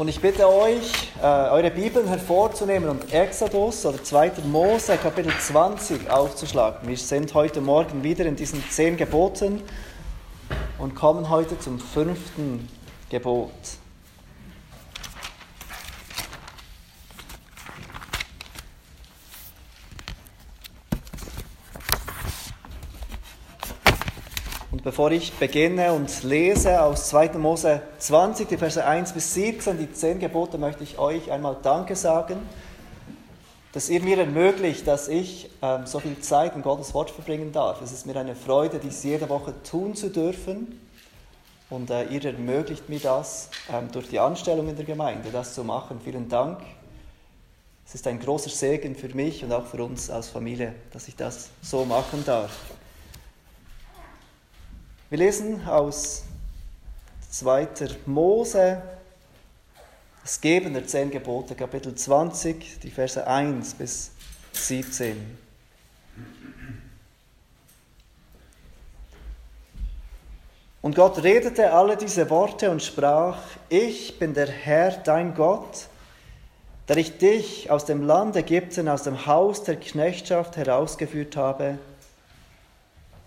Und ich bitte euch, äh, eure Bibeln hervorzunehmen und Exodus oder 2. Mose Kapitel 20 aufzuschlagen. Wir sind heute Morgen wieder in diesen zehn Geboten und kommen heute zum fünften Gebot. Und bevor ich beginne und lese aus 2. Mose 20, die Verse 1 bis 17, die zehn Gebote, möchte ich euch einmal Danke sagen, dass ihr mir ermöglicht, dass ich ähm, so viel Zeit in Gottes Wort verbringen darf. Es ist mir eine Freude, dies jede Woche tun zu dürfen. Und äh, ihr ermöglicht mir das ähm, durch die Anstellung in der Gemeinde, das zu machen. Vielen Dank. Es ist ein großer Segen für mich und auch für uns als Familie, dass ich das so machen darf. Wir lesen aus 2. Mose, das Geben der zehn Gebote, Kapitel 20, die Verse 1 bis 17. Und Gott redete alle diese Worte und sprach, ich bin der Herr, dein Gott, der ich dich aus dem Land Ägypten, aus dem Haus der Knechtschaft herausgeführt habe,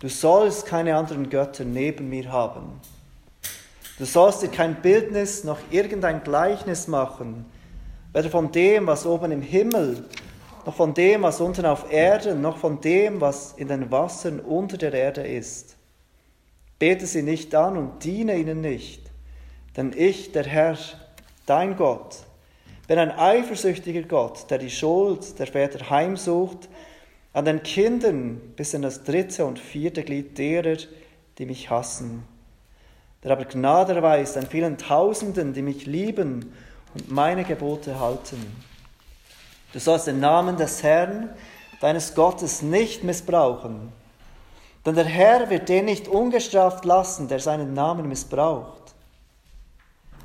Du sollst keine anderen Götter neben mir haben. Du sollst dir kein Bildnis noch irgendein Gleichnis machen, weder von dem, was oben im Himmel, noch von dem, was unten auf Erden, noch von dem, was in den Wassern unter der Erde ist. Bete sie nicht an und diene ihnen nicht, denn ich, der Herr, dein Gott, bin ein eifersüchtiger Gott, der die Schuld der Väter heimsucht an den Kindern bis in das dritte und vierte Glied derer, die mich hassen, der aber Gnade erweist an vielen Tausenden, die mich lieben und meine Gebote halten. Du sollst den Namen des Herrn, deines Gottes, nicht missbrauchen, denn der Herr wird den nicht ungestraft lassen, der seinen Namen missbraucht.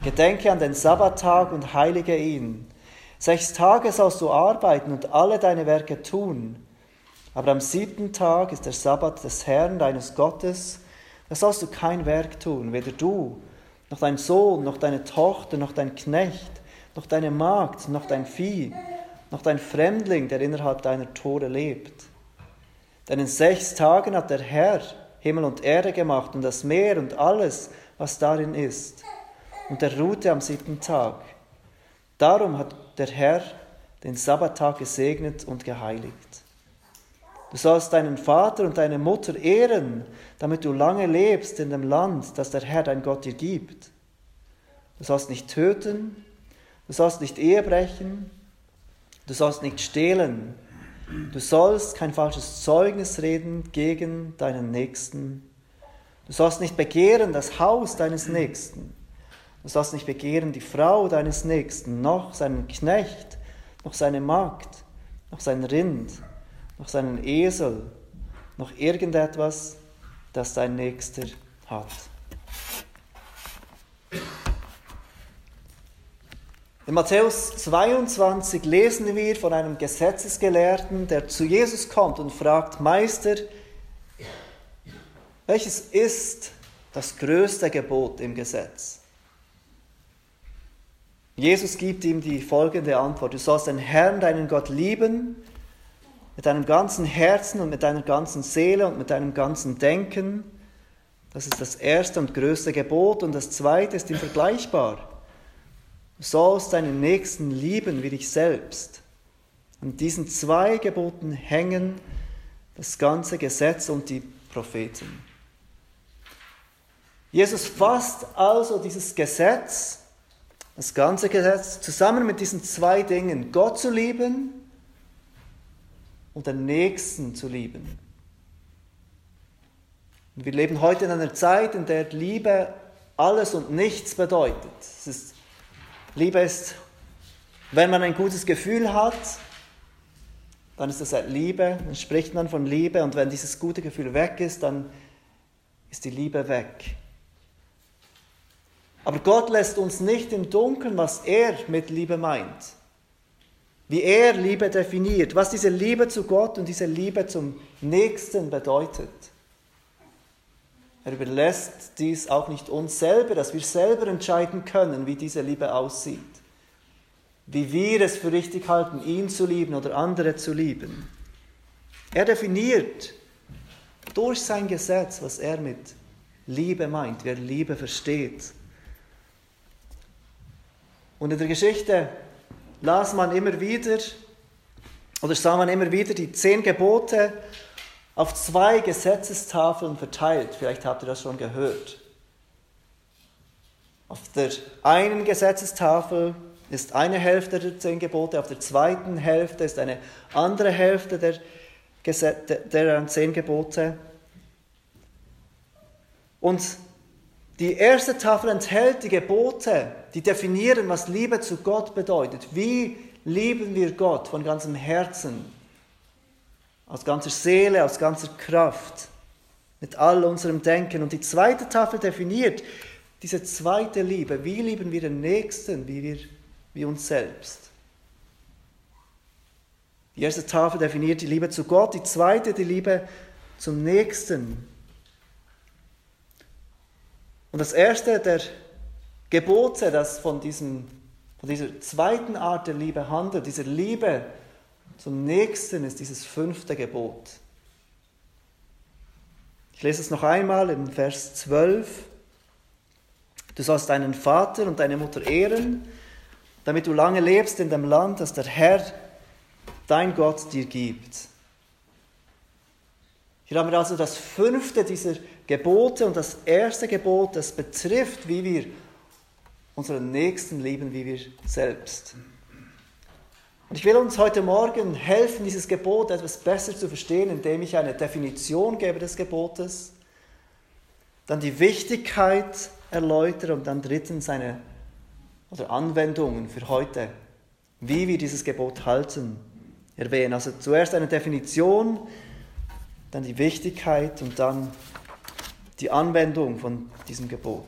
Gedenke an den Sabbattag und heilige ihn. Sechs Tage sollst du arbeiten und alle deine Werke tun. Aber am siebten Tag ist der Sabbat des Herrn, deines Gottes. Da sollst du kein Werk tun, weder du, noch dein Sohn, noch deine Tochter, noch dein Knecht, noch deine Magd, noch dein Vieh, noch dein Fremdling, der innerhalb deiner Tore lebt. Denn in sechs Tagen hat der Herr Himmel und Erde gemacht und das Meer und alles, was darin ist. Und er ruhte am siebten Tag. Darum hat der Herr den Sabbattag gesegnet und geheiligt. Du sollst deinen Vater und deine Mutter ehren, damit du lange lebst in dem Land, das der Herr dein Gott dir gibt. Du sollst nicht töten, du sollst nicht Ehe brechen, du sollst nicht stehlen, du sollst kein falsches Zeugnis reden gegen deinen Nächsten, du sollst nicht begehren das Haus deines Nächsten, du sollst nicht begehren die Frau deines Nächsten, noch seinen Knecht, noch seine Magd, noch sein Rind noch seinen Esel, noch irgendetwas, das dein Nächster hat. In Matthäus 22 lesen wir von einem Gesetzesgelehrten, der zu Jesus kommt und fragt, Meister, welches ist das größte Gebot im Gesetz? Jesus gibt ihm die folgende Antwort. Du sollst den Herrn, deinen Gott, lieben mit deinem ganzen Herzen und mit deiner ganzen Seele und mit deinem ganzen Denken. Das ist das erste und größte Gebot. Und das zweite ist ihm vergleichbar. Du sollst deinen Nächsten lieben wie dich selbst. An diesen zwei Geboten hängen das ganze Gesetz und die Propheten. Jesus fasst also dieses Gesetz, das ganze Gesetz, zusammen mit diesen zwei Dingen, Gott zu lieben und den Nächsten zu lieben. Und wir leben heute in einer Zeit, in der Liebe alles und nichts bedeutet. Ist, Liebe ist, wenn man ein gutes Gefühl hat, dann ist das Liebe, dann spricht man von Liebe und wenn dieses gute Gefühl weg ist, dann ist die Liebe weg. Aber Gott lässt uns nicht im Dunkeln, was er mit Liebe meint wie er Liebe definiert, was diese Liebe zu Gott und diese Liebe zum Nächsten bedeutet. Er überlässt dies auch nicht uns selber, dass wir selber entscheiden können, wie diese Liebe aussieht. Wie wir es für richtig halten, ihn zu lieben oder andere zu lieben. Er definiert durch sein Gesetz, was er mit Liebe meint, wer Liebe versteht. Und in der Geschichte las man immer wieder oder sah man immer wieder die zehn Gebote auf zwei Gesetzestafeln verteilt. Vielleicht habt ihr das schon gehört. Auf der einen Gesetzestafel ist eine Hälfte der zehn Gebote, auf der zweiten Hälfte ist eine andere Hälfte der, Geset der zehn Gebote. Und die erste Tafel enthält die Gebote, die definieren, was Liebe zu Gott bedeutet. Wie lieben wir Gott von ganzem Herzen, aus ganzer Seele, aus ganzer Kraft, mit all unserem Denken. Und die zweite Tafel definiert diese zweite Liebe. Wie lieben wir den Nächsten, wie, wir, wie uns selbst? Die erste Tafel definiert die Liebe zu Gott, die zweite die Liebe zum Nächsten. Und das erste der Gebote, das von, diesem, von dieser zweiten Art der Liebe handelt, dieser Liebe zum Nächsten ist dieses fünfte Gebot. Ich lese es noch einmal in Vers 12. Du sollst deinen Vater und deine Mutter ehren, damit du lange lebst in dem Land, das der Herr, dein Gott, dir gibt. Hier haben wir also das fünfte dieser Gebote und das erste Gebot, das betrifft, wie wir unseren Nächsten lieben, wie wir selbst. Und ich will uns heute Morgen helfen, dieses Gebot etwas besser zu verstehen, indem ich eine Definition gebe des Gebotes, dann die Wichtigkeit erläutere und dann drittens eine oder Anwendungen für heute, wie wir dieses Gebot halten, erwähnen. Also zuerst eine Definition, dann die Wichtigkeit und dann die Anwendung von diesem Gebot.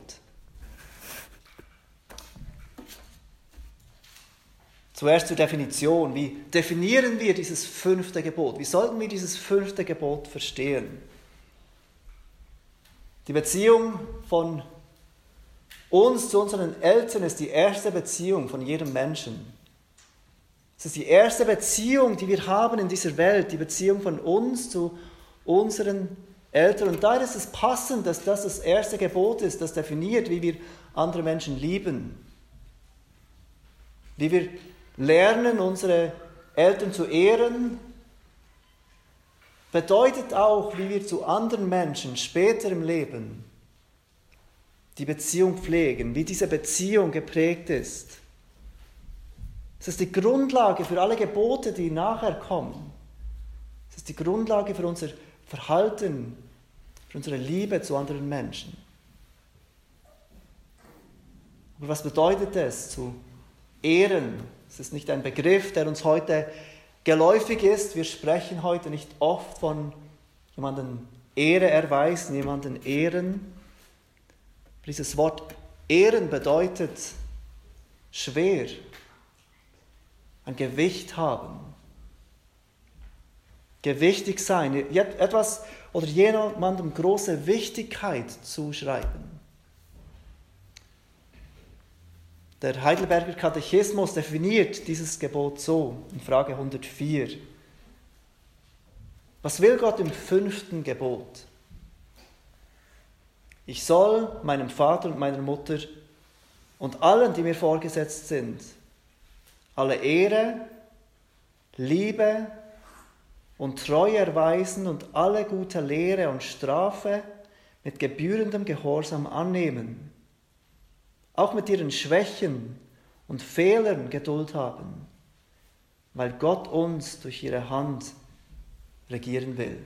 Zuerst zur Definition. Wie definieren wir dieses fünfte Gebot? Wie sollten wir dieses fünfte Gebot verstehen? Die Beziehung von uns zu unseren Eltern ist die erste Beziehung von jedem Menschen. Es ist die erste Beziehung, die wir haben in dieser Welt, die Beziehung von uns zu unseren Eltern. Und daher ist es passend, dass das das erste Gebot ist, das definiert, wie wir andere Menschen lieben, wie wir lernen, unsere Eltern zu ehren, bedeutet auch, wie wir zu anderen Menschen später im Leben die Beziehung pflegen, wie diese Beziehung geprägt ist. Es ist die Grundlage für alle Gebote, die nachher kommen. Es ist die Grundlage für unser Verhalten, für unsere Liebe zu anderen Menschen. Aber was bedeutet es, zu ehren, es ist nicht ein Begriff, der uns heute geläufig ist. Wir sprechen heute nicht oft von jemandem Ehre erweisen, jemanden ehren. Dieses Wort ehren bedeutet schwer, ein Gewicht haben, gewichtig sein, etwas oder jemandem große Wichtigkeit zuschreiben. Der Heidelberger Katechismus definiert dieses Gebot so in Frage 104. Was will Gott im fünften Gebot? Ich soll meinem Vater und meiner Mutter und allen, die mir vorgesetzt sind, alle Ehre, Liebe und Treue erweisen und alle gute Lehre und Strafe mit gebührendem Gehorsam annehmen auch mit ihren Schwächen und Fehlern Geduld haben, weil Gott uns durch ihre Hand regieren will.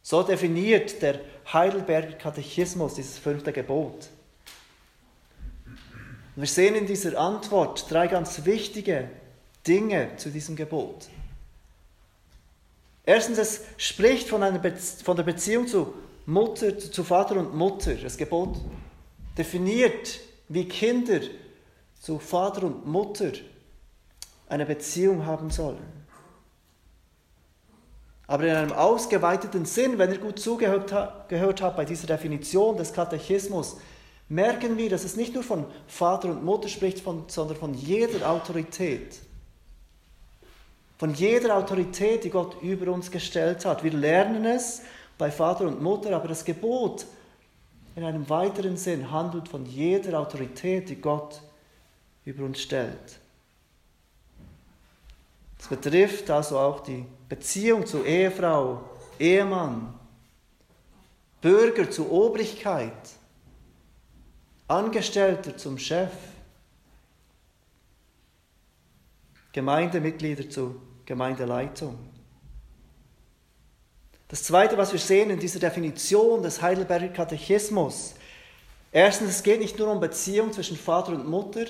So definiert der Heidelberger Katechismus dieses fünfte Gebot. Wir sehen in dieser Antwort drei ganz wichtige Dinge zu diesem Gebot. Erstens, es spricht von, einer von der Beziehung zu Mutter, zu Vater und Mutter. Das Gebot definiert, wie Kinder zu Vater und Mutter eine Beziehung haben sollen. Aber in einem ausgeweiteten Sinn, wenn ihr gut zugehört gehört habt bei dieser Definition des Katechismus, merken wir, dass es nicht nur von Vater und Mutter spricht, von, sondern von jeder Autorität. Von jeder Autorität, die Gott über uns gestellt hat. Wir lernen es bei Vater und Mutter, aber das Gebot in einem weiteren Sinn handelt von jeder Autorität, die Gott über uns stellt. Es betrifft also auch die Beziehung zu Ehefrau, Ehemann, Bürger zu Obrigkeit, Angestellter zum Chef, Gemeindemitglieder zur Gemeindeleitung. Das Zweite, was wir sehen in dieser Definition des Heidelberger Katechismus, erstens, es geht nicht nur um Beziehung zwischen Vater und Mutter,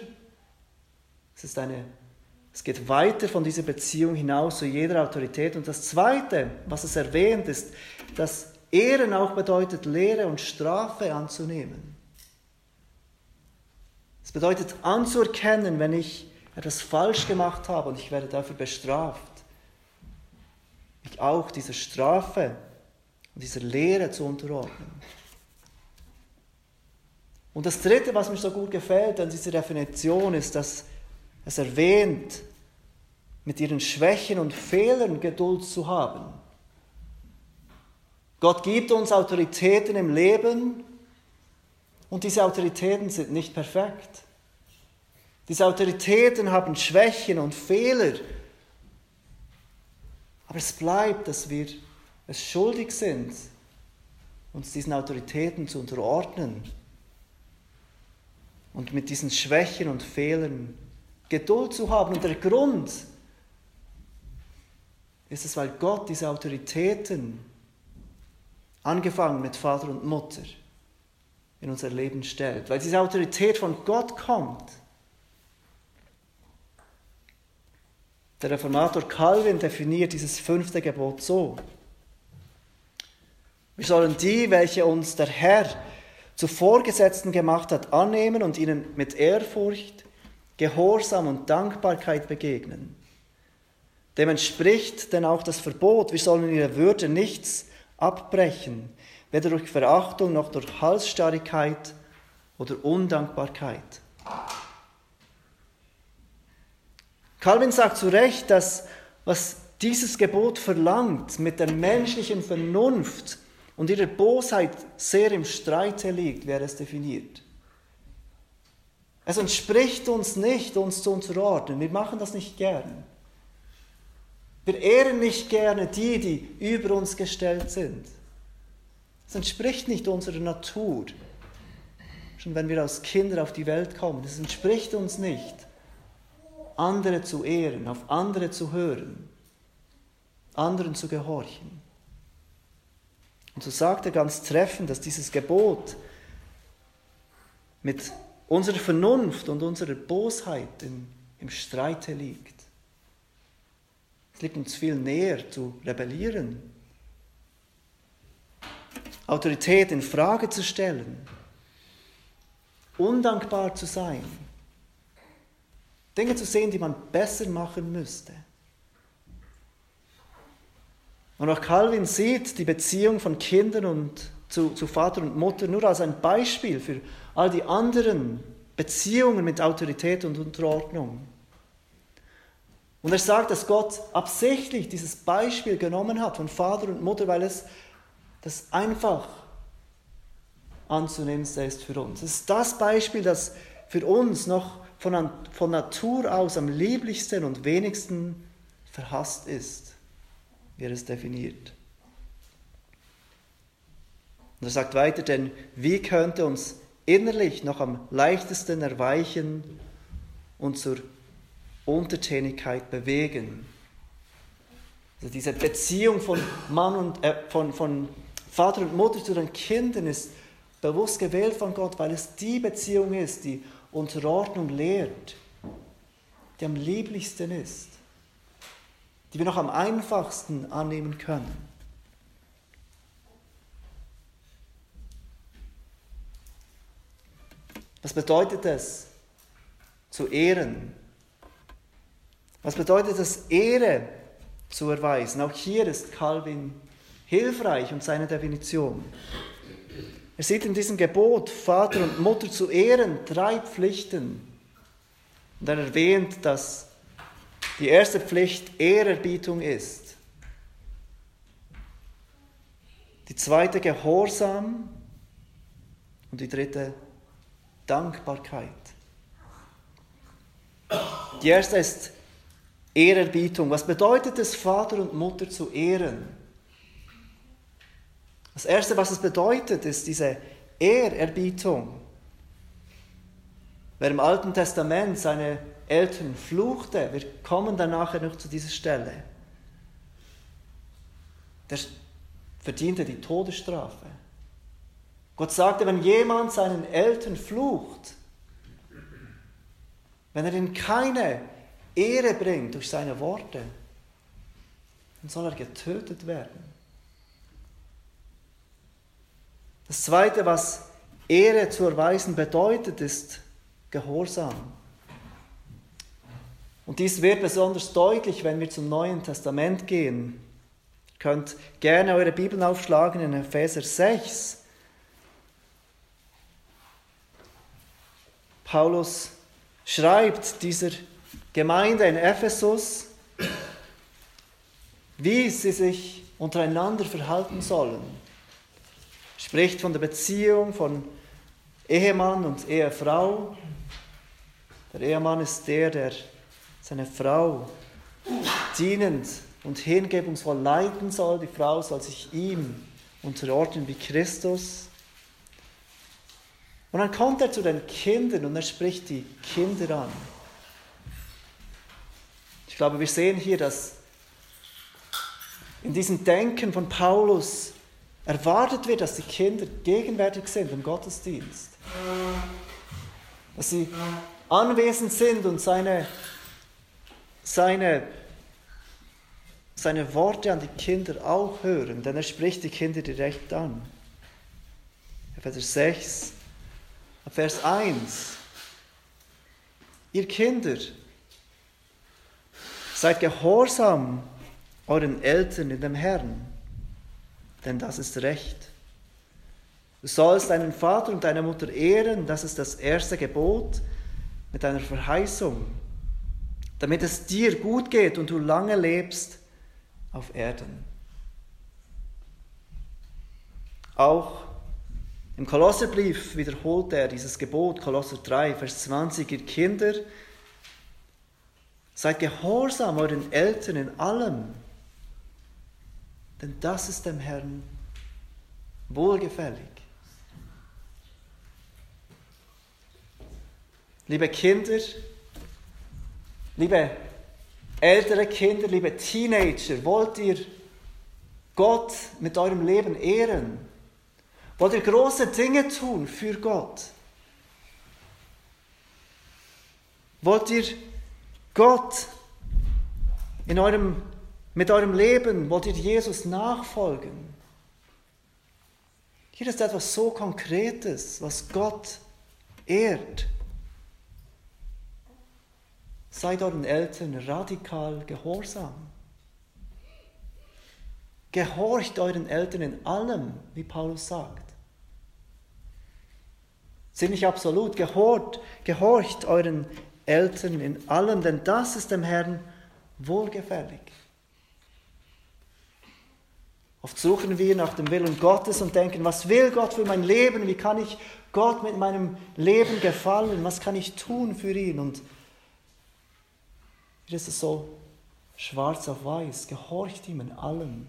es, ist eine, es geht weiter von dieser Beziehung hinaus zu jeder Autorität. Und das Zweite, was es erwähnt, ist, dass Ehren auch bedeutet, Lehre und Strafe anzunehmen. Es bedeutet anzuerkennen, wenn ich etwas falsch gemacht habe und ich werde dafür bestraft auch dieser Strafe und dieser Lehre zu unterordnen. Und das Dritte, was mir so gut gefällt an dieser Definition, ist, dass es erwähnt, mit ihren Schwächen und Fehlern Geduld zu haben. Gott gibt uns Autoritäten im Leben und diese Autoritäten sind nicht perfekt. Diese Autoritäten haben Schwächen und Fehler aber es bleibt, dass wir es schuldig sind, uns diesen Autoritäten zu unterordnen und mit diesen Schwächen und Fehlern Geduld zu haben. Und der Grund ist es, weil Gott diese Autoritäten, angefangen mit Vater und Mutter, in unser Leben stellt. Weil diese Autorität von Gott kommt. Der Reformator Calvin definiert dieses fünfte Gebot so. Wir sollen die, welche uns der Herr zu Vorgesetzten gemacht hat, annehmen und ihnen mit Ehrfurcht, Gehorsam und Dankbarkeit begegnen. Dem entspricht denn auch das Verbot, wir sollen ihre Würde nichts abbrechen, weder durch Verachtung noch durch Halsstarrigkeit oder Undankbarkeit. Calvin sagt zu Recht, dass was dieses Gebot verlangt, mit der menschlichen Vernunft und ihrer Bosheit sehr im Streite liegt, wer es definiert. Es entspricht uns nicht, uns zu unterordnen. Wir machen das nicht gern. Wir ehren nicht gerne die, die über uns gestellt sind. Es entspricht nicht unserer Natur. Schon wenn wir als Kinder auf die Welt kommen, es entspricht uns nicht andere zu ehren, auf andere zu hören, anderen zu gehorchen. Und so sagt er ganz treffend, dass dieses Gebot mit unserer Vernunft und unserer Bosheit im, im Streite liegt. Es liegt uns viel näher zu rebellieren, Autorität in Frage zu stellen, undankbar zu sein Dinge zu sehen, die man besser machen müsste. Und auch Calvin sieht die Beziehung von Kindern und zu, zu Vater und Mutter nur als ein Beispiel für all die anderen Beziehungen mit Autorität und Unterordnung. Und er sagt, dass Gott absichtlich dieses Beispiel genommen hat von Vater und Mutter, weil es das einfach anzunehmendste ist für uns. Es ist das Beispiel, das für uns noch von, von Natur aus am lieblichsten und wenigsten verhasst ist, wie er es definiert. Und er sagt weiter, denn wie könnte uns innerlich noch am leichtesten erweichen und zur Untertänigkeit bewegen? Also diese Beziehung von Mann und äh, von, von Vater und Mutter zu den Kindern ist bewusst gewählt von Gott, weil es die Beziehung ist, die Unterordnung lehrt, die am lieblichsten ist, die wir noch am einfachsten annehmen können. Was bedeutet es, zu ehren? Was bedeutet es, Ehre zu erweisen. Auch hier ist Calvin hilfreich und seine Definition. Er sieht in diesem Gebot, Vater und Mutter zu ehren, drei Pflichten. Und er erwähnt, dass die erste Pflicht Ehrerbietung ist. Die zweite Gehorsam und die dritte Dankbarkeit. Die erste ist Ehrerbietung. Was bedeutet es, Vater und Mutter zu ehren? Das Erste, was es bedeutet, ist diese Ehrerbietung. Wer im Alten Testament seine Eltern fluchte, wir kommen dann nachher noch zu dieser Stelle, der verdiente die Todesstrafe. Gott sagte, wenn jemand seinen Eltern flucht, wenn er ihnen keine Ehre bringt durch seine Worte, dann soll er getötet werden. Das Zweite, was Ehre zu erweisen bedeutet, ist Gehorsam. Und dies wird besonders deutlich, wenn wir zum Neuen Testament gehen. Ihr könnt gerne eure Bibeln aufschlagen in Epheser 6. Paulus schreibt dieser Gemeinde in Ephesus, wie sie sich untereinander verhalten sollen. Spricht von der Beziehung von Ehemann und Ehefrau. Der Ehemann ist der, der seine Frau dienend und hingebungsvoll leiten soll. Die Frau soll sich ihm unterordnen wie Christus. Und dann kommt er zu den Kindern und er spricht die Kinder an. Ich glaube, wir sehen hier, dass in diesem Denken von Paulus erwartet wird, dass die Kinder gegenwärtig sind im Gottesdienst. Dass sie anwesend sind und seine, seine, seine Worte an die Kinder auch hören, denn er spricht die Kinder direkt an. Vers 6, Vers 1. Ihr Kinder, seid gehorsam euren Eltern in dem Herrn, denn das ist Recht. Du sollst deinen Vater und deine Mutter ehren, das ist das erste Gebot mit einer Verheißung, damit es dir gut geht und du lange lebst auf Erden. Auch im Kolosserbrief wiederholt er dieses Gebot, Kolosser 3, Vers 20, ihr Kinder, seid gehorsam euren Eltern in allem, denn das ist dem Herrn wohlgefällig. Liebe Kinder, liebe ältere Kinder, liebe Teenager, wollt ihr Gott mit eurem Leben ehren? Wollt ihr große Dinge tun für Gott? Wollt ihr Gott in eurem, mit eurem Leben, wollt ihr Jesus nachfolgen? Hier ist etwas so Konkretes, was Gott ehrt. Seid euren Eltern radikal gehorsam. Gehorcht euren Eltern in allem, wie Paulus sagt. Ziemlich absolut. Gehort, gehorcht euren Eltern in allem, denn das ist dem Herrn wohlgefällig. Oft suchen wir nach dem Willen Gottes und denken, was will Gott für mein Leben? Wie kann ich Gott mit meinem Leben gefallen? Was kann ich tun für ihn? Und hier ist es so schwarz auf weiß. Gehorcht ihm in allem.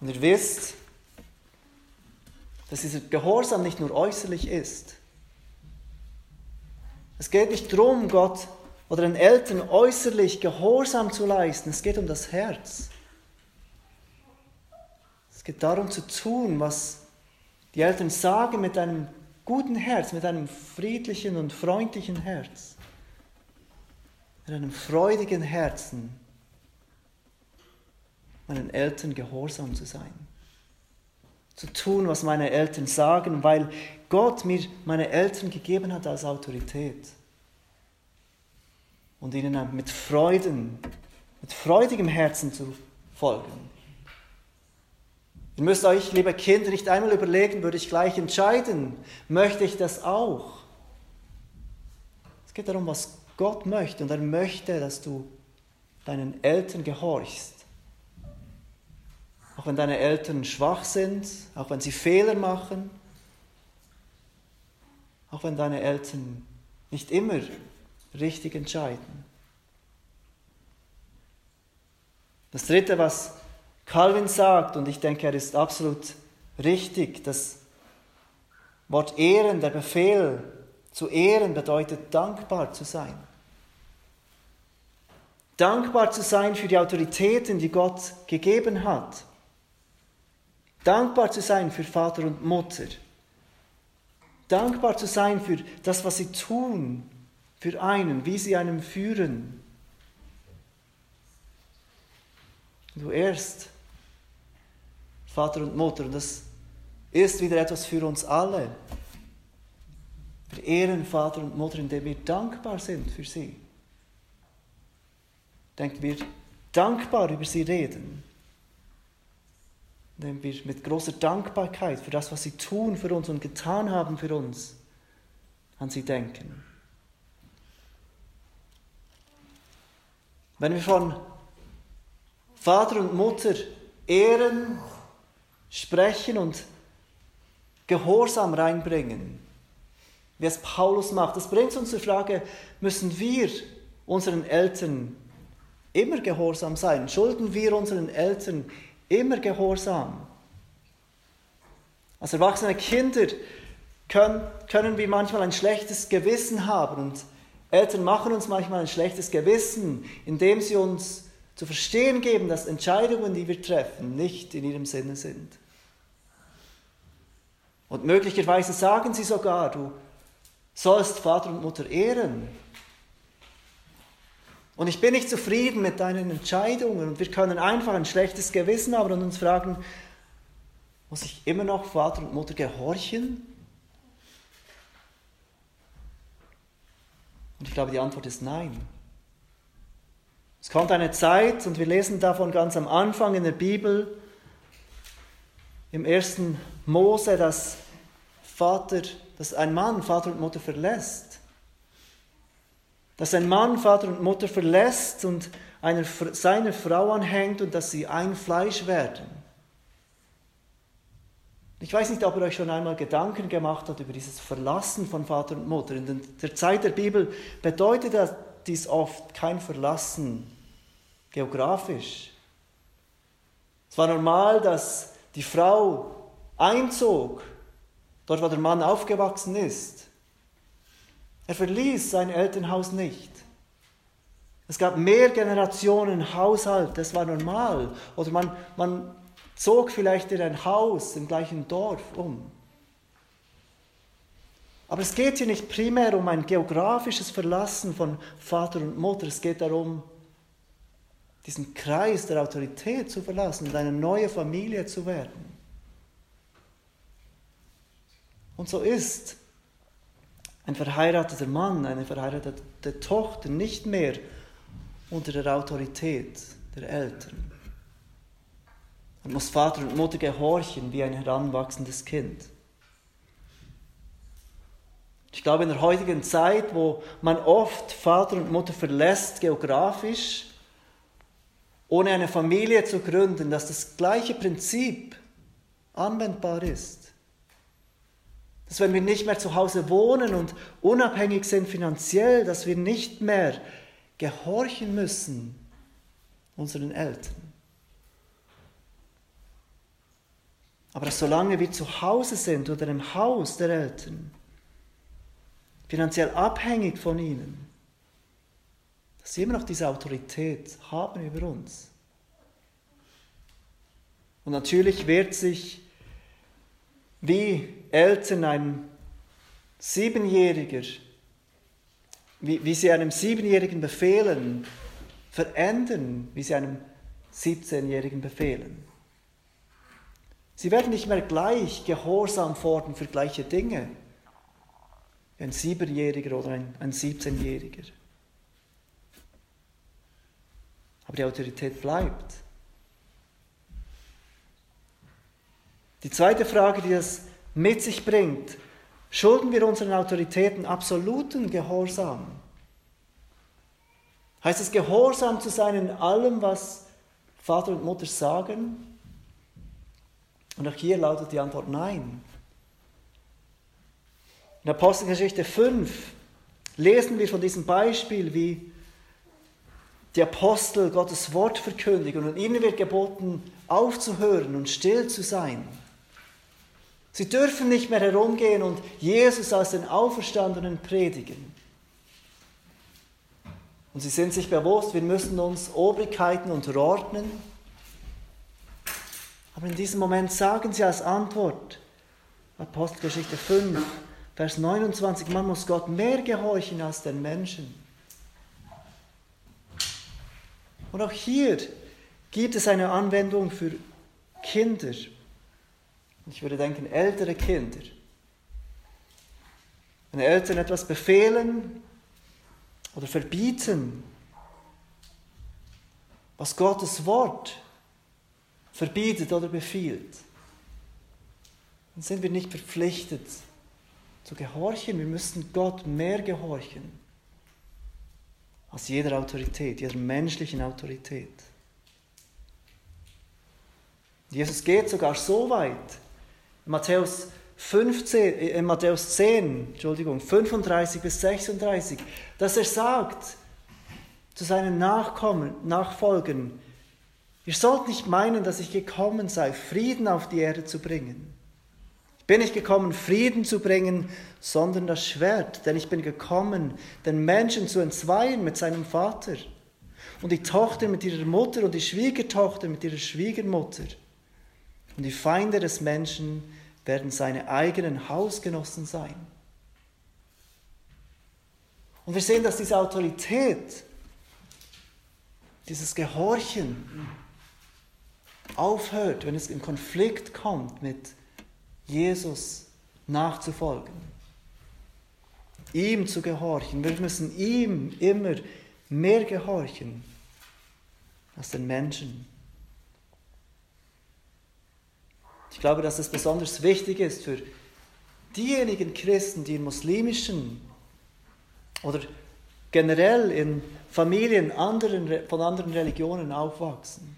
Und ihr wisst, dass dieser Gehorsam nicht nur äußerlich ist. Es geht nicht darum, Gott oder den Eltern äußerlich Gehorsam zu leisten. Es geht um das Herz. Es geht darum zu tun, was die Eltern sagen mit einem guten Herz, mit einem friedlichen und freundlichen Herz, mit einem freudigen Herzen, meinen Eltern gehorsam zu sein zu tun, was meine Eltern sagen, weil Gott mir meine Eltern gegeben hat als Autorität. Und ihnen mit Freuden, mit freudigem Herzen zu folgen. Ihr müsst euch, liebe Kinder, nicht einmal überlegen, würde ich gleich entscheiden, möchte ich das auch? Es geht darum, was Gott möchte und er möchte, dass du deinen Eltern gehorchst. Auch wenn deine Eltern schwach sind, auch wenn sie Fehler machen, auch wenn deine Eltern nicht immer richtig entscheiden. Das Dritte, was Calvin sagt, und ich denke, er ist absolut richtig, das Wort Ehren, der Befehl zu ehren bedeutet dankbar zu sein. Dankbar zu sein für die Autoritäten, die Gott gegeben hat. Dankbar zu sein für Vater und Mutter. Dankbar zu sein für das, was sie tun, für einen, wie sie einem führen. Du ehrst Vater und Mutter und das ist wieder etwas für uns alle. Wir ehren Vater und Mutter, indem wir dankbar sind für sie. Denkt wir dankbar über sie reden. Indem wir mit großer Dankbarkeit für das, was sie tun für uns und getan haben für uns, an sie denken. Wenn wir von Vater und Mutter ehren, sprechen und Gehorsam reinbringen, wie es Paulus macht, das bringt uns zur Frage, müssen wir unseren Eltern immer gehorsam sein? Schulden wir unseren Eltern immer gehorsam? Als erwachsene Kinder können, können wir manchmal ein schlechtes Gewissen haben und Eltern machen uns manchmal ein schlechtes Gewissen, indem sie uns zu verstehen geben, dass Entscheidungen, die wir treffen, nicht in ihrem Sinne sind. Und möglicherweise sagen sie sogar, du sollst Vater und Mutter ehren. Und ich bin nicht zufrieden mit deinen Entscheidungen. Und wir können einfach ein schlechtes Gewissen haben und uns fragen, muss ich immer noch Vater und Mutter gehorchen? Und ich glaube, die Antwort ist nein. Es kommt eine Zeit, und wir lesen davon ganz am Anfang in der Bibel, im ersten Mose, dass Vater, dass ein Mann Vater und Mutter verlässt. Dass ein Mann Vater und Mutter verlässt und einer, seiner Frau anhängt und dass sie ein Fleisch werden. Ich weiß nicht, ob ihr euch schon einmal Gedanken gemacht habt über dieses Verlassen von Vater und Mutter. In der Zeit der Bibel bedeutet dies oft kein Verlassen geografisch. Es war normal, dass die Frau einzog, dort wo der Mann aufgewachsen ist. Er verließ sein Elternhaus nicht. Es gab mehr Generationen Haushalt, das war normal. Oder man, man zog vielleicht in ein Haus im gleichen Dorf um. Aber es geht hier nicht primär um ein geografisches Verlassen von Vater und Mutter, es geht darum, diesen Kreis der Autorität zu verlassen und eine neue Familie zu werden. Und so ist ein verheirateter Mann, eine verheiratete Tochter nicht mehr unter der Autorität der Eltern. Man muss Vater und Mutter gehorchen wie ein heranwachsendes Kind. Ich glaube, in der heutigen Zeit, wo man oft Vater und Mutter verlässt geografisch, ohne eine Familie zu gründen, dass das gleiche Prinzip anwendbar ist. Dass wenn wir nicht mehr zu Hause wohnen und unabhängig sind finanziell, dass wir nicht mehr gehorchen müssen unseren Eltern. Aber solange wir zu Hause sind oder im Haus der Eltern, finanziell abhängig von ihnen, dass sie immer noch diese Autorität haben über uns. Und natürlich wird sich wie Eltern ein Siebenjähriger, wie, wie sie einem Siebenjährigen befehlen, verändern, wie sie einem 17-Jährigen befehlen. Sie werden nicht mehr gleich gehorsam fordern für gleiche Dinge. Ein Siebenjähriger oder ein, ein 17-Jähriger. aber die Autorität bleibt. Die zweite Frage, die das mit sich bringt, schulden wir unseren Autoritäten absoluten Gehorsam? Heißt es gehorsam zu sein in allem, was Vater und Mutter sagen? Und auch hier lautet die Antwort nein. In Apostelgeschichte 5 lesen wir von diesem Beispiel, wie die Apostel Gottes Wort verkündigen und ihnen wird geboten, aufzuhören und still zu sein. Sie dürfen nicht mehr herumgehen und Jesus als den Auferstandenen predigen. Und sie sind sich bewusst, wir müssen uns Obrigkeiten unterordnen. Aber in diesem Moment sagen sie als Antwort, Apostelgeschichte 5, Vers 29, man muss Gott mehr gehorchen als den Menschen. Und auch hier gibt es eine Anwendung für Kinder. Ich würde denken, ältere Kinder. Wenn Eltern etwas befehlen oder verbieten, was Gottes Wort verbietet oder befiehlt, dann sind wir nicht verpflichtet zu gehorchen. Wir müssen Gott mehr gehorchen als jeder Autorität, jeder menschlichen Autorität. Jesus geht sogar so weit, in Matthäus 15, in äh, Matthäus 10, Entschuldigung, 35 bis 36, dass er sagt zu seinen Nachkommen, Nachfolgern, ihr sollt nicht meinen, dass ich gekommen sei, Frieden auf die Erde zu bringen. Ich bin nicht gekommen, Frieden zu bringen, sondern das Schwert, denn ich bin gekommen, den Menschen zu entzweien mit seinem Vater und die Tochter mit ihrer Mutter und die Schwiegertochter mit ihrer Schwiegermutter. Und die Feinde des Menschen werden seine eigenen Hausgenossen sein. Und wir sehen, dass diese Autorität, dieses Gehorchen aufhört, wenn es in Konflikt kommt mit Jesus nachzufolgen, ihm zu gehorchen. Wir müssen ihm immer mehr gehorchen als den Menschen. Ich glaube, dass es besonders wichtig ist für diejenigen Christen, die in muslimischen oder generell in Familien anderen, von anderen Religionen aufwachsen.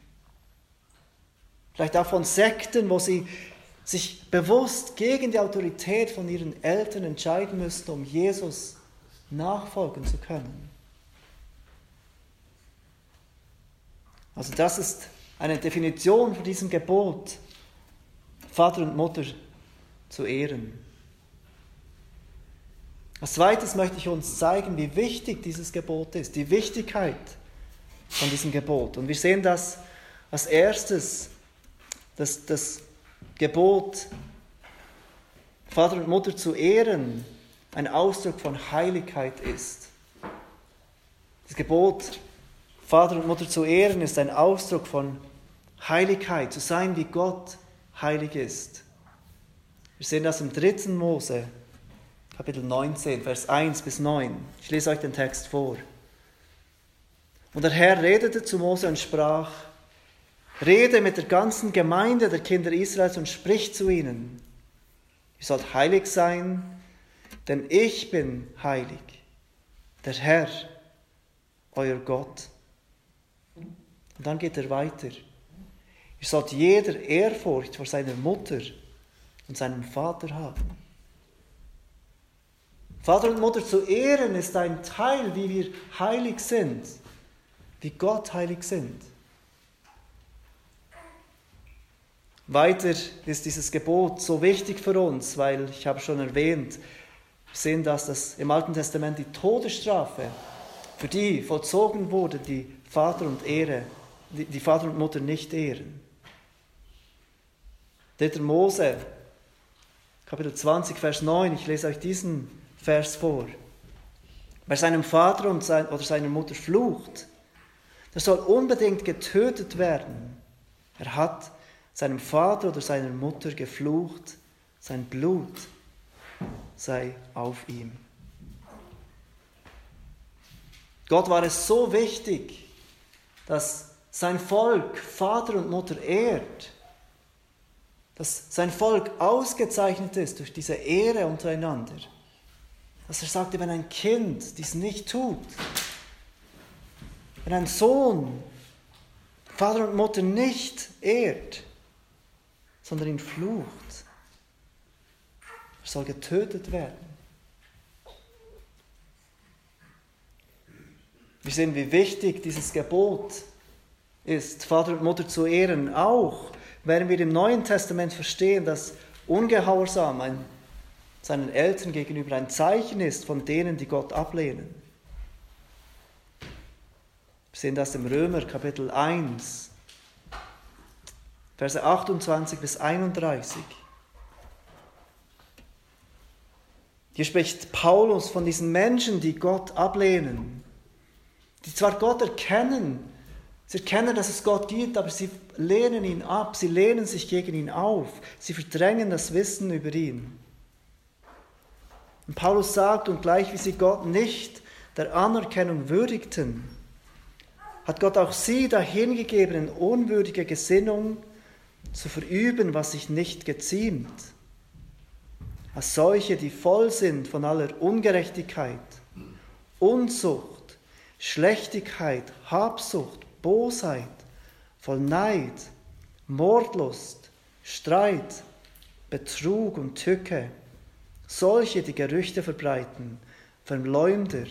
Vielleicht auch von Sekten, wo sie sich bewusst gegen die Autorität von ihren Eltern entscheiden müssten, um Jesus nachfolgen zu können. Also das ist eine Definition von diesem Gebot. Vater und Mutter zu ehren. Als zweites möchte ich uns zeigen, wie wichtig dieses Gebot ist, die Wichtigkeit von diesem Gebot. Und wir sehen das als erstes, dass das Gebot, Vater und Mutter zu ehren, ein Ausdruck von Heiligkeit ist. Das Gebot, Vater und Mutter zu ehren, ist ein Ausdruck von Heiligkeit, zu sein wie Gott heilig ist. Wir sehen das im 3. Mose, Kapitel 19, Vers 1 bis 9. Ich lese euch den Text vor. Und der Herr redete zu Mose und sprach, Rede mit der ganzen Gemeinde der Kinder Israels und sprich zu ihnen. Ihr sollt heilig sein, denn ich bin heilig, der Herr, euer Gott. Und dann geht er weiter. Ihr sollt jeder Ehrfurcht vor seiner Mutter und seinem Vater haben. Vater und Mutter zu ehren ist ein Teil, wie wir heilig sind, wie Gott heilig sind. Weiter ist dieses Gebot so wichtig für uns, weil ich habe schon erwähnt, wir sehen, dass das im Alten Testament die Todesstrafe für die vollzogen wurde, die Vater und Ehre, die Vater und Mutter nicht ehren. 3. Mose, Kapitel 20, Vers 9, ich lese euch diesen Vers vor. Wer seinem Vater und sein, oder seiner Mutter flucht, der soll unbedingt getötet werden. Er hat seinem Vater oder seiner Mutter geflucht, sein Blut sei auf ihm. Gott war es so wichtig, dass sein Volk Vater und Mutter ehrt, dass sein Volk ausgezeichnet ist durch diese Ehre untereinander, dass er sagte, wenn ein Kind dies nicht tut, wenn ein Sohn Vater und Mutter nicht ehrt, sondern ihn flucht, er soll getötet werden. Wir sehen, wie wichtig dieses Gebot ist, Vater und Mutter zu ehren. Auch wenn wir im Neuen Testament verstehen, dass Ungehorsam ein, seinen Eltern gegenüber ein Zeichen ist von denen, die Gott ablehnen. Wir sehen das im Römer Kapitel 1, Verse 28 bis 31. Hier spricht Paulus von diesen Menschen, die Gott ablehnen die zwar Gott erkennen, sie erkennen, dass es Gott gibt, aber sie lehnen ihn ab, sie lehnen sich gegen ihn auf, sie verdrängen das Wissen über ihn. Und Paulus sagt, und gleich wie sie Gott nicht der Anerkennung würdigten, hat Gott auch sie dahingegeben, in unwürdige Gesinnung zu verüben, was sich nicht geziemt. Als solche, die voll sind von aller Ungerechtigkeit, Unzucht, Schlechtigkeit, Habsucht, Bosheit, voll Neid, Mordlust, Streit, Betrug und Tücke, solche, die Gerüchte verbreiten, Verleumder,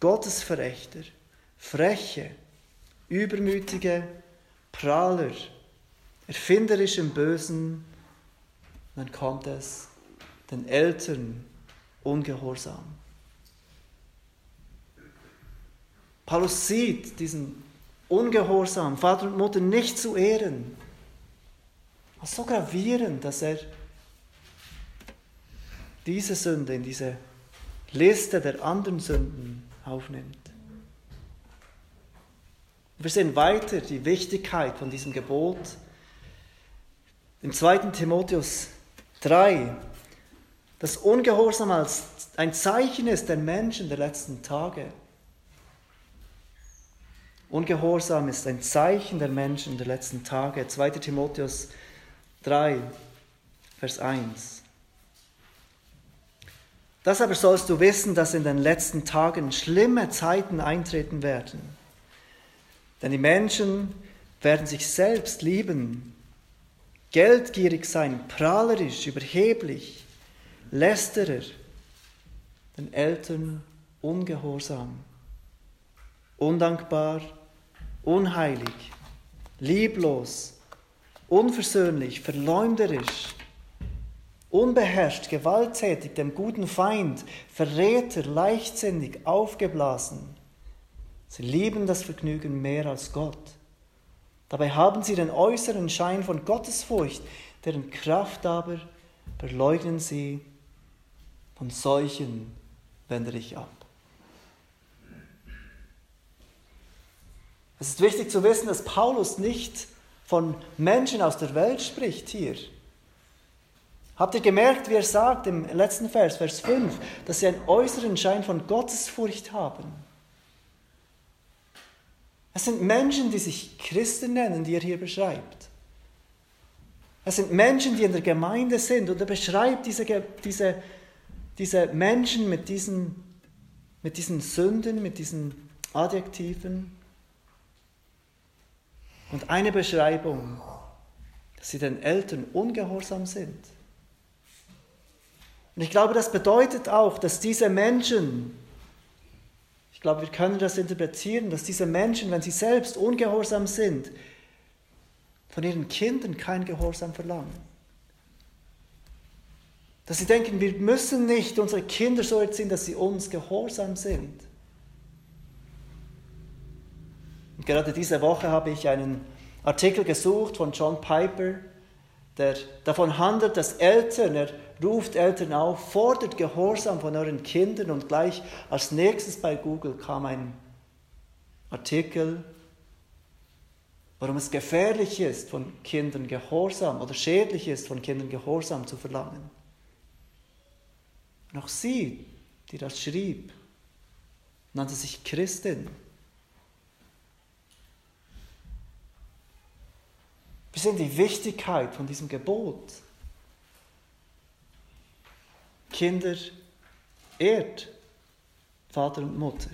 Gottesverächter, Freche, Übermütige, Prahler, erfinderisch im Bösen, dann kommt es den Eltern ungehorsam. Paulus sieht diesen Ungehorsam, Vater und Mutter nicht zu ehren, als so gravierend, dass er diese Sünde in diese Liste der anderen Sünden aufnimmt. Wir sehen weiter die Wichtigkeit von diesem Gebot. Im 2. Timotheus 3, dass Ungehorsam als ein Zeichen ist der Menschen der letzten Tage. Ungehorsam ist ein Zeichen der Menschen der letzten Tage. 2. Timotheus 3, Vers 1. Das aber sollst du wissen, dass in den letzten Tagen schlimme Zeiten eintreten werden. Denn die Menschen werden sich selbst lieben, geldgierig sein, prahlerisch, überheblich, lästerer, den Eltern ungehorsam, undankbar, unheilig, lieblos, unversöhnlich, verleumderisch, unbeherrscht, gewalttätig, dem guten Feind, Verräter, leichtsinnig, aufgeblasen. Sie lieben das Vergnügen mehr als Gott. Dabei haben sie den äußeren Schein von Gottesfurcht, deren Kraft aber verleugnen sie. Von solchen wende ich ab. Es ist wichtig zu wissen, dass Paulus nicht von Menschen aus der Welt spricht hier. Habt ihr gemerkt, wie er sagt im letzten Vers, Vers 5, dass sie einen äußeren Schein von Gottesfurcht haben? Es sind Menschen, die sich Christen nennen, die er hier beschreibt. Es sind Menschen, die in der Gemeinde sind und er beschreibt diese, diese, diese Menschen mit diesen, mit diesen Sünden, mit diesen Adjektiven. Und eine Beschreibung, dass sie den Eltern ungehorsam sind. Und ich glaube, das bedeutet auch, dass diese Menschen, glaube, wir können das interpretieren, dass diese Menschen, wenn sie selbst ungehorsam sind, von ihren Kindern kein Gehorsam verlangen. Dass sie denken, wir müssen nicht unsere Kinder so erziehen, dass sie uns gehorsam sind. Und gerade diese Woche habe ich einen Artikel gesucht von John Piper, der davon handelt, dass Eltern, er ruft Eltern auf, fordert Gehorsam von euren Kindern und gleich als nächstes bei Google kam ein Artikel, warum es gefährlich ist, von Kindern Gehorsam oder schädlich ist, von Kindern Gehorsam zu verlangen. Auch sie, die das schrieb, nannte sich Christin. Sehen die Wichtigkeit von diesem Gebot. Kinder ehrt Vater und Mutter.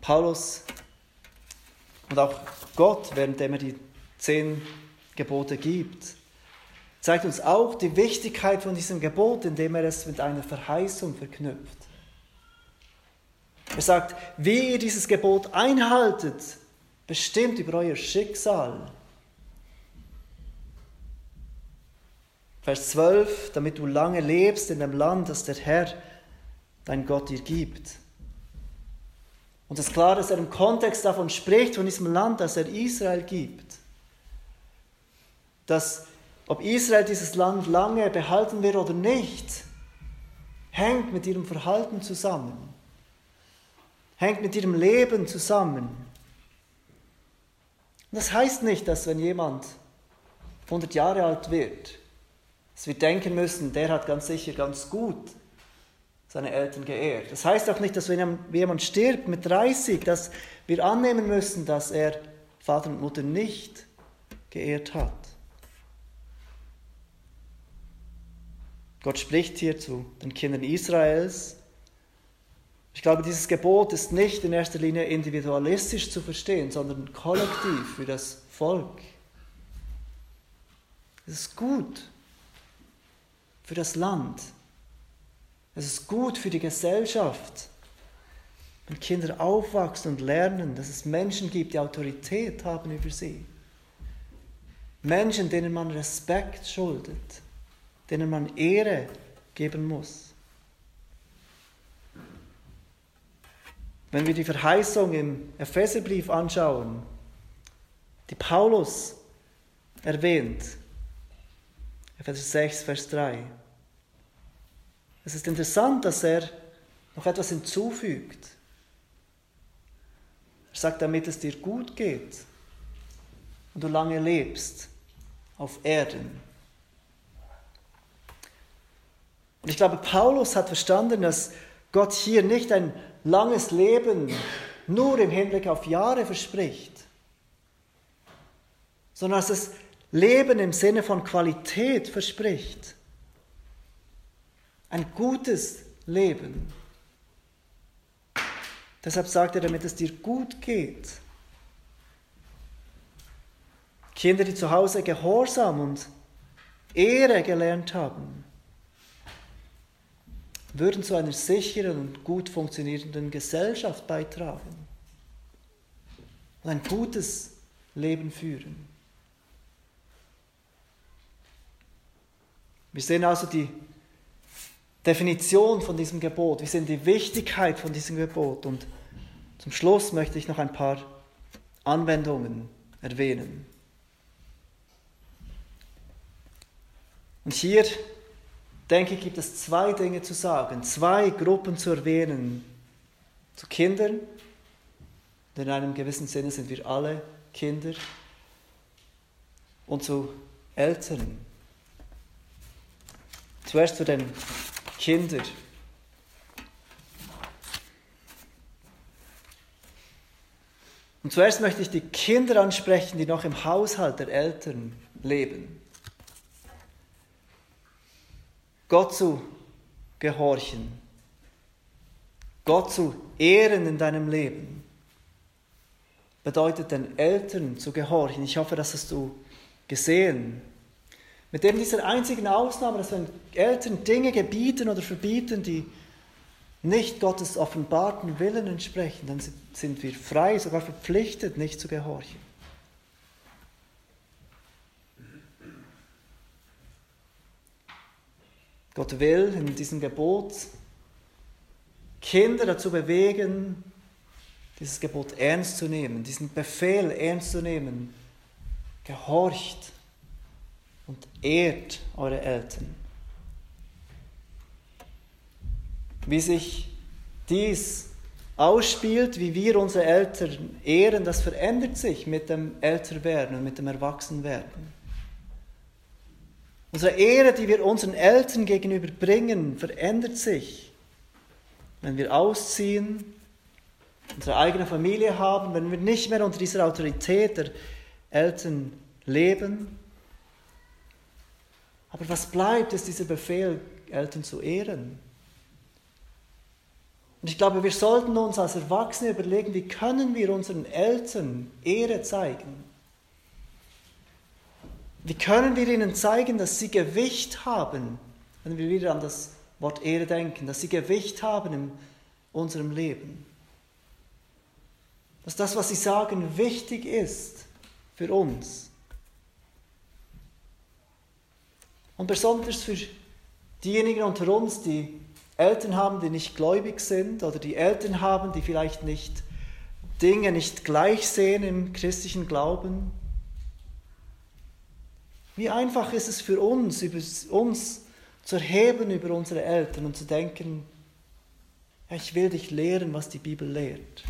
Paulus und auch Gott, währenddem er die zehn Gebote gibt, zeigt uns auch die Wichtigkeit von diesem Gebot, indem er es mit einer Verheißung verknüpft. Er sagt, wie ihr dieses Gebot einhaltet, bestimmt über euer Schicksal. Vers 12, damit du lange lebst in dem Land, das der Herr, dein Gott, dir gibt. Und es ist klar, dass er im Kontext davon spricht, von diesem Land, das er Israel gibt. Dass, ob Israel dieses Land lange behalten wird oder nicht, hängt mit ihrem Verhalten zusammen hängt mit ihrem Leben zusammen. das heißt nicht, dass wenn jemand 100 Jahre alt wird, dass wir denken müssen, der hat ganz sicher ganz gut seine Eltern geehrt. Das heißt auch nicht, dass wenn jemand stirbt mit 30, dass wir annehmen müssen, dass er Vater und Mutter nicht geehrt hat. Gott spricht hier zu den Kindern Israels ich glaube, dieses Gebot ist nicht in erster Linie individualistisch zu verstehen, sondern kollektiv für das Volk. Es ist gut für das Land. Es ist gut für die Gesellschaft, wenn Kinder aufwachsen und lernen, dass es Menschen gibt, die Autorität haben über sie. Menschen, denen man Respekt schuldet, denen man Ehre geben muss. Wenn wir die Verheißung im Epheserbrief anschauen, die Paulus erwähnt, Epheser 6, Vers 3, es ist interessant, dass er noch etwas hinzufügt. Er sagt, damit es dir gut geht und du lange lebst auf Erden. Und ich glaube, Paulus hat verstanden, dass Gott hier nicht ein langes Leben nur im Hinblick auf Jahre verspricht, sondern dass es Leben im Sinne von Qualität verspricht. Ein gutes Leben. Deshalb sagt er, damit es dir gut geht. Kinder, die zu Hause Gehorsam und Ehre gelernt haben, würden zu einer sicheren und gut funktionierenden Gesellschaft beitragen und ein gutes Leben führen. Wir sehen also die Definition von diesem Gebot, wir sehen die Wichtigkeit von diesem Gebot und zum Schluss möchte ich noch ein paar Anwendungen erwähnen. Und hier denke gibt es zwei Dinge zu sagen, zwei Gruppen zu erwähnen. Zu Kindern, denn in einem gewissen Sinne sind wir alle Kinder, und zu Eltern. Zuerst zu den Kindern. Und zuerst möchte ich die Kinder ansprechen, die noch im Haushalt der Eltern leben. Gott zu gehorchen, Gott zu ehren in deinem Leben, bedeutet den Eltern zu gehorchen. Ich hoffe, das hast du gesehen. Mit dem dieser einzigen Ausnahme, dass wenn Eltern Dinge gebieten oder verbieten, die nicht Gottes offenbarten Willen entsprechen, dann sind wir frei, sogar verpflichtet, nicht zu gehorchen. Gott will in diesem Gebot Kinder dazu bewegen, dieses Gebot ernst zu nehmen, diesen Befehl ernst zu nehmen. Gehorcht und ehrt eure Eltern. Wie sich dies ausspielt, wie wir unsere Eltern ehren, das verändert sich mit dem Älterwerden und mit dem Erwachsenwerden. Unsere Ehre, die wir unseren Eltern gegenüber bringen, verändert sich, wenn wir ausziehen, unsere eigene Familie haben, wenn wir nicht mehr unter dieser Autorität der Eltern leben. Aber was bleibt, ist dieser Befehl, Eltern zu ehren. Und ich glaube, wir sollten uns als Erwachsene überlegen, wie können wir unseren Eltern Ehre zeigen? Wie können wir ihnen zeigen, dass sie Gewicht haben, wenn wir wieder an das Wort Ehre denken, dass sie Gewicht haben in unserem Leben? Dass das, was sie sagen, wichtig ist für uns. Und besonders für diejenigen unter uns, die Eltern haben, die nicht gläubig sind oder die Eltern haben, die vielleicht nicht Dinge nicht gleich sehen im christlichen Glauben. Wie einfach ist es für uns, über uns zu erheben über unsere Eltern und zu denken, ich will dich lehren, was die Bibel lehrt.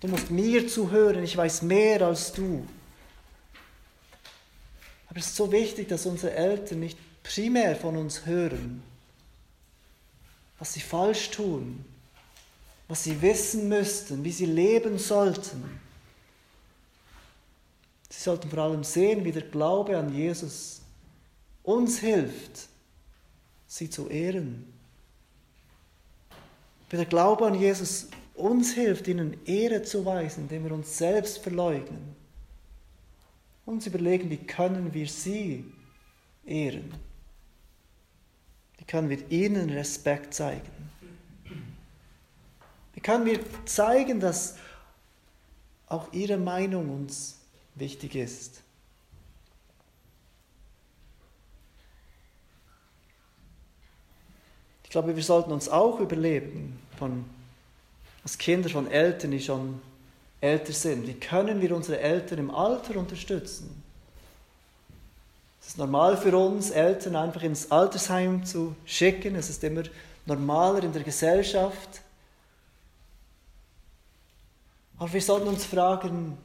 Du musst mir zuhören, ich weiß mehr als du. Aber es ist so wichtig, dass unsere Eltern nicht primär von uns hören, was sie falsch tun, was sie wissen müssten, wie sie leben sollten. Sie sollten vor allem sehen, wie der Glaube an Jesus uns hilft, sie zu ehren. Wie der Glaube an Jesus uns hilft, ihnen Ehre zu weisen, indem wir uns selbst verleugnen. Uns überlegen, wie können wir sie ehren. Wie können wir ihnen Respekt zeigen? Wie können wir zeigen, dass auch ihre Meinung uns wichtig ist? Ich glaube, wir sollten uns auch überleben, von, als Kinder von Eltern, die schon älter sind. Wie können wir unsere Eltern im Alter unterstützen? Es ist normal für uns, Eltern einfach ins Altersheim zu schicken. Es ist immer normaler in der Gesellschaft. Aber wir sollten uns fragen,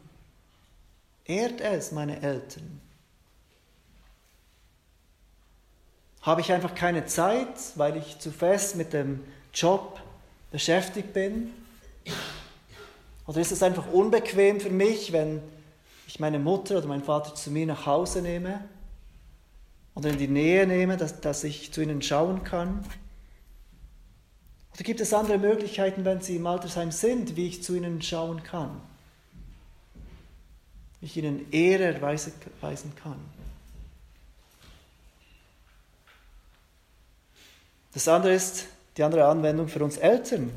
ehrt es meine Eltern? Habe ich einfach keine Zeit, weil ich zu fest mit dem Job beschäftigt bin? Oder ist es einfach unbequem für mich, wenn ich meine Mutter oder meinen Vater zu mir nach Hause nehme oder in die Nähe nehme, dass, dass ich zu ihnen schauen kann? Oder gibt es andere Möglichkeiten, wenn sie im Altersheim sind, wie ich zu ihnen schauen kann? Ich ihnen Ehre erweisen kann? Das andere ist die andere Anwendung für uns Eltern.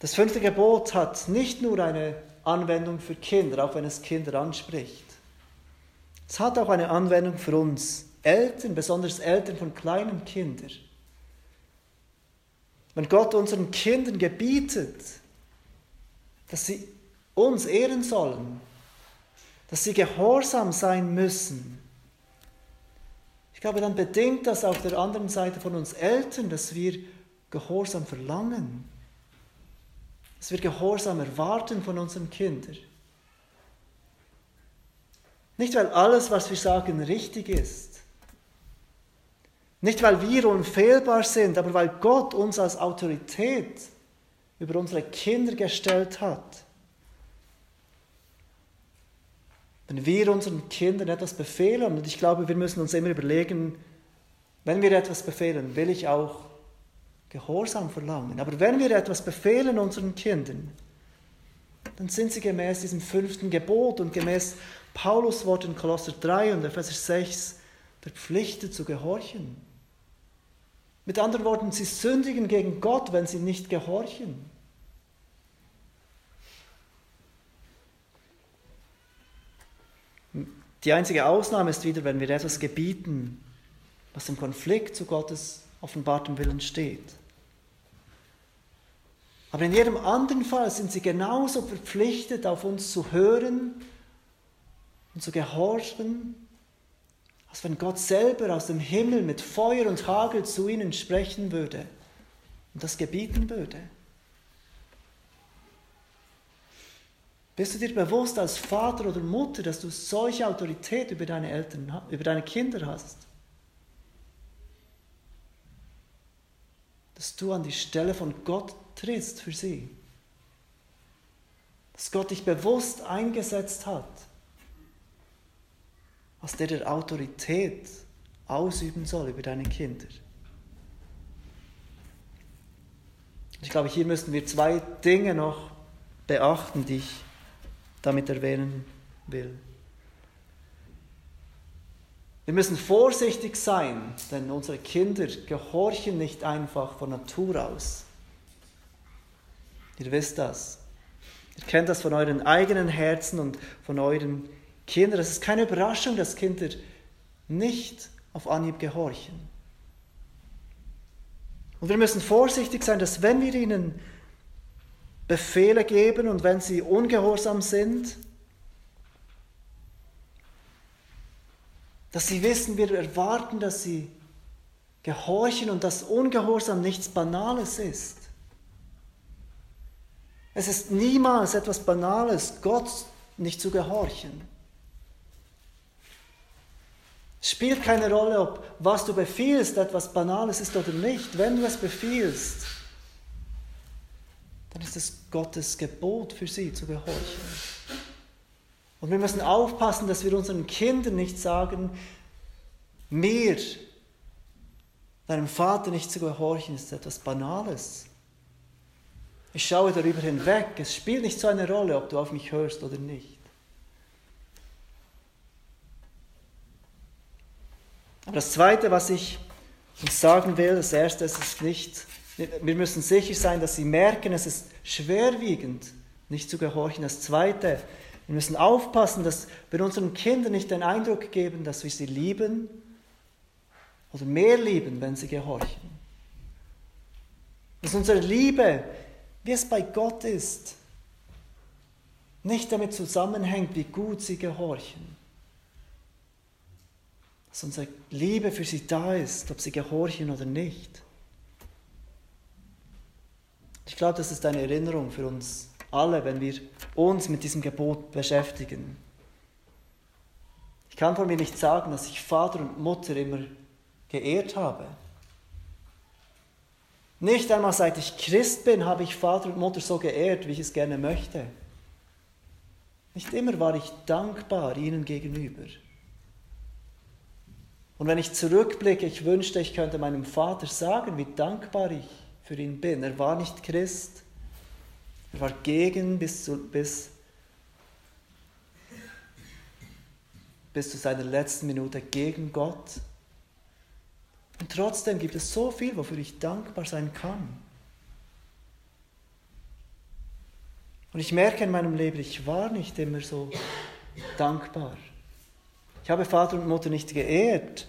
Das fünfte Gebot hat nicht nur eine Anwendung für Kinder, auch wenn es Kinder anspricht. Es hat auch eine Anwendung für uns Eltern, besonders Eltern von kleinen Kindern. Wenn Gott unseren Kindern gebietet, dass sie uns ehren sollen, dass sie gehorsam sein müssen, ich glaube, dann bedingt das auf der anderen Seite von uns Eltern, dass wir Gehorsam verlangen, dass wir Gehorsam erwarten von unseren Kindern. Nicht, weil alles, was wir sagen, richtig ist. Nicht, weil wir unfehlbar sind, aber weil Gott uns als Autorität über unsere Kinder gestellt hat. Wenn wir unseren Kindern etwas befehlen, und ich glaube, wir müssen uns immer überlegen, wenn wir etwas befehlen, will ich auch Gehorsam verlangen. Aber wenn wir etwas befehlen unseren Kindern, dann sind sie gemäß diesem fünften Gebot und gemäß Paulus Wort in Kolosser 3 und Epheser 6 verpflichtet zu gehorchen. Mit anderen Worten, sie sündigen gegen Gott, wenn sie nicht gehorchen. Die einzige Ausnahme ist wieder, wenn wir etwas gebieten, was im Konflikt zu Gottes offenbartem Willen steht. Aber in jedem anderen Fall sind sie genauso verpflichtet, auf uns zu hören und zu gehorchen, als wenn Gott selber aus dem Himmel mit Feuer und Hagel zu ihnen sprechen würde und das gebieten würde. Bist du dir bewusst als Vater oder Mutter, dass du solche Autorität über deine Eltern, über deine Kinder hast? Dass du an die Stelle von Gott trittst für sie. Dass Gott dich bewusst eingesetzt hat, als der der Autorität ausüben soll über deine Kinder. Ich glaube, hier müssen wir zwei Dinge noch beachten, die ich damit erwähnen will. Wir müssen vorsichtig sein, denn unsere Kinder gehorchen nicht einfach von Natur aus. Ihr wisst das. Ihr kennt das von euren eigenen Herzen und von euren Kindern. Es ist keine Überraschung, dass Kinder nicht auf Anhieb gehorchen. Und wir müssen vorsichtig sein, dass wenn wir ihnen Befehle geben und wenn sie ungehorsam sind, dass sie wissen, wir erwarten, dass sie gehorchen und dass Ungehorsam nichts Banales ist. Es ist niemals etwas Banales, Gott nicht zu gehorchen. Es spielt keine Rolle, ob was du befiehlst etwas Banales ist oder nicht. Wenn du es befiehlst, dann ist es Gottes Gebot für sie zu gehorchen. Und wir müssen aufpassen, dass wir unseren Kindern nicht sagen, mir, deinem Vater nicht zu gehorchen, ist etwas Banales. Ich schaue darüber hinweg. Es spielt nicht so eine Rolle, ob du auf mich hörst oder nicht. Aber das Zweite, was ich uns sagen will, das Erste ist es nicht, wir müssen sicher sein, dass sie merken, es ist schwerwiegend, nicht zu gehorchen. Das Zweite, wir müssen aufpassen, dass wir unseren Kindern nicht den Eindruck geben, dass wir sie lieben oder mehr lieben, wenn sie gehorchen. Dass unsere Liebe, wie es bei Gott ist, nicht damit zusammenhängt, wie gut sie gehorchen dass unsere Liebe für sie da ist, ob sie gehorchen oder nicht. Ich glaube, das ist eine Erinnerung für uns alle, wenn wir uns mit diesem Gebot beschäftigen. Ich kann von mir nicht sagen, dass ich Vater und Mutter immer geehrt habe. Nicht einmal seit ich Christ bin, habe ich Vater und Mutter so geehrt, wie ich es gerne möchte. Nicht immer war ich dankbar ihnen gegenüber. Und wenn ich zurückblicke, ich wünschte, ich könnte meinem Vater sagen, wie dankbar ich für ihn bin. Er war nicht Christ, er war gegen bis zu, bis, bis zu seiner letzten Minute gegen Gott. Und trotzdem gibt es so viel, wofür ich dankbar sein kann. Und ich merke in meinem Leben, ich war nicht immer so dankbar. Ich habe Vater und Mutter nicht geehrt.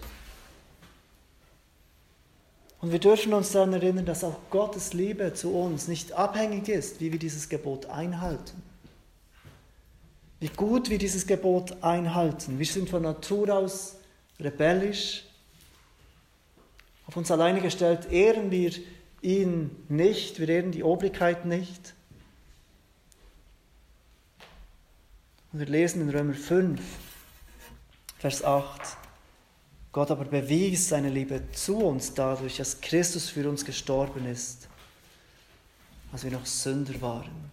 Und wir dürfen uns daran erinnern, dass auch Gottes Liebe zu uns nicht abhängig ist, wie wir dieses Gebot einhalten. Wie gut wir dieses Gebot einhalten. Wir sind von Natur aus rebellisch. Auf uns alleine gestellt ehren wir ihn nicht, wir ehren die Obrigkeit nicht. Und wir lesen in Römer 5, Vers 8. Gott aber bewies seine Liebe zu uns dadurch, dass Christus für uns gestorben ist, als wir noch Sünder waren.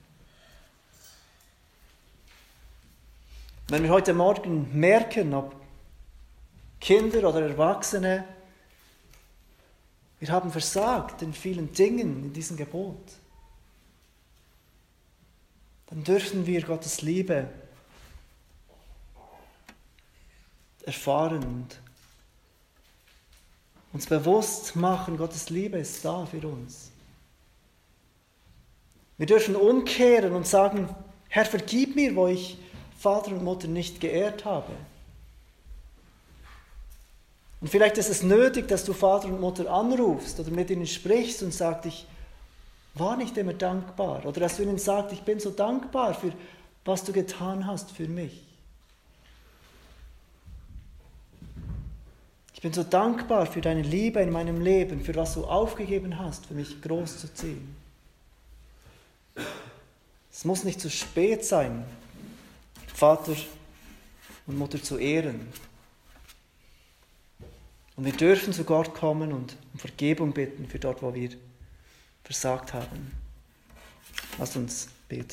Wenn wir heute Morgen merken, ob Kinder oder Erwachsene, wir haben versagt in vielen Dingen in diesem Gebot, dann dürfen wir Gottes Liebe erfahren und uns bewusst machen, Gottes Liebe ist da für uns. Wir dürfen umkehren und sagen, Herr, vergib mir, wo ich Vater und Mutter nicht geehrt habe. Und vielleicht ist es nötig, dass du Vater und Mutter anrufst oder mit ihnen sprichst und sagst, ich war nicht immer dankbar. Oder dass du ihnen sagst, ich bin so dankbar für was du getan hast für mich. Bin so dankbar für deine Liebe in meinem Leben, für was du aufgegeben hast, für mich groß zu ziehen. Es muss nicht zu spät sein, Vater und Mutter zu ehren. Und wir dürfen zu Gott kommen und um Vergebung bitten für dort, wo wir versagt haben. Lass uns beten.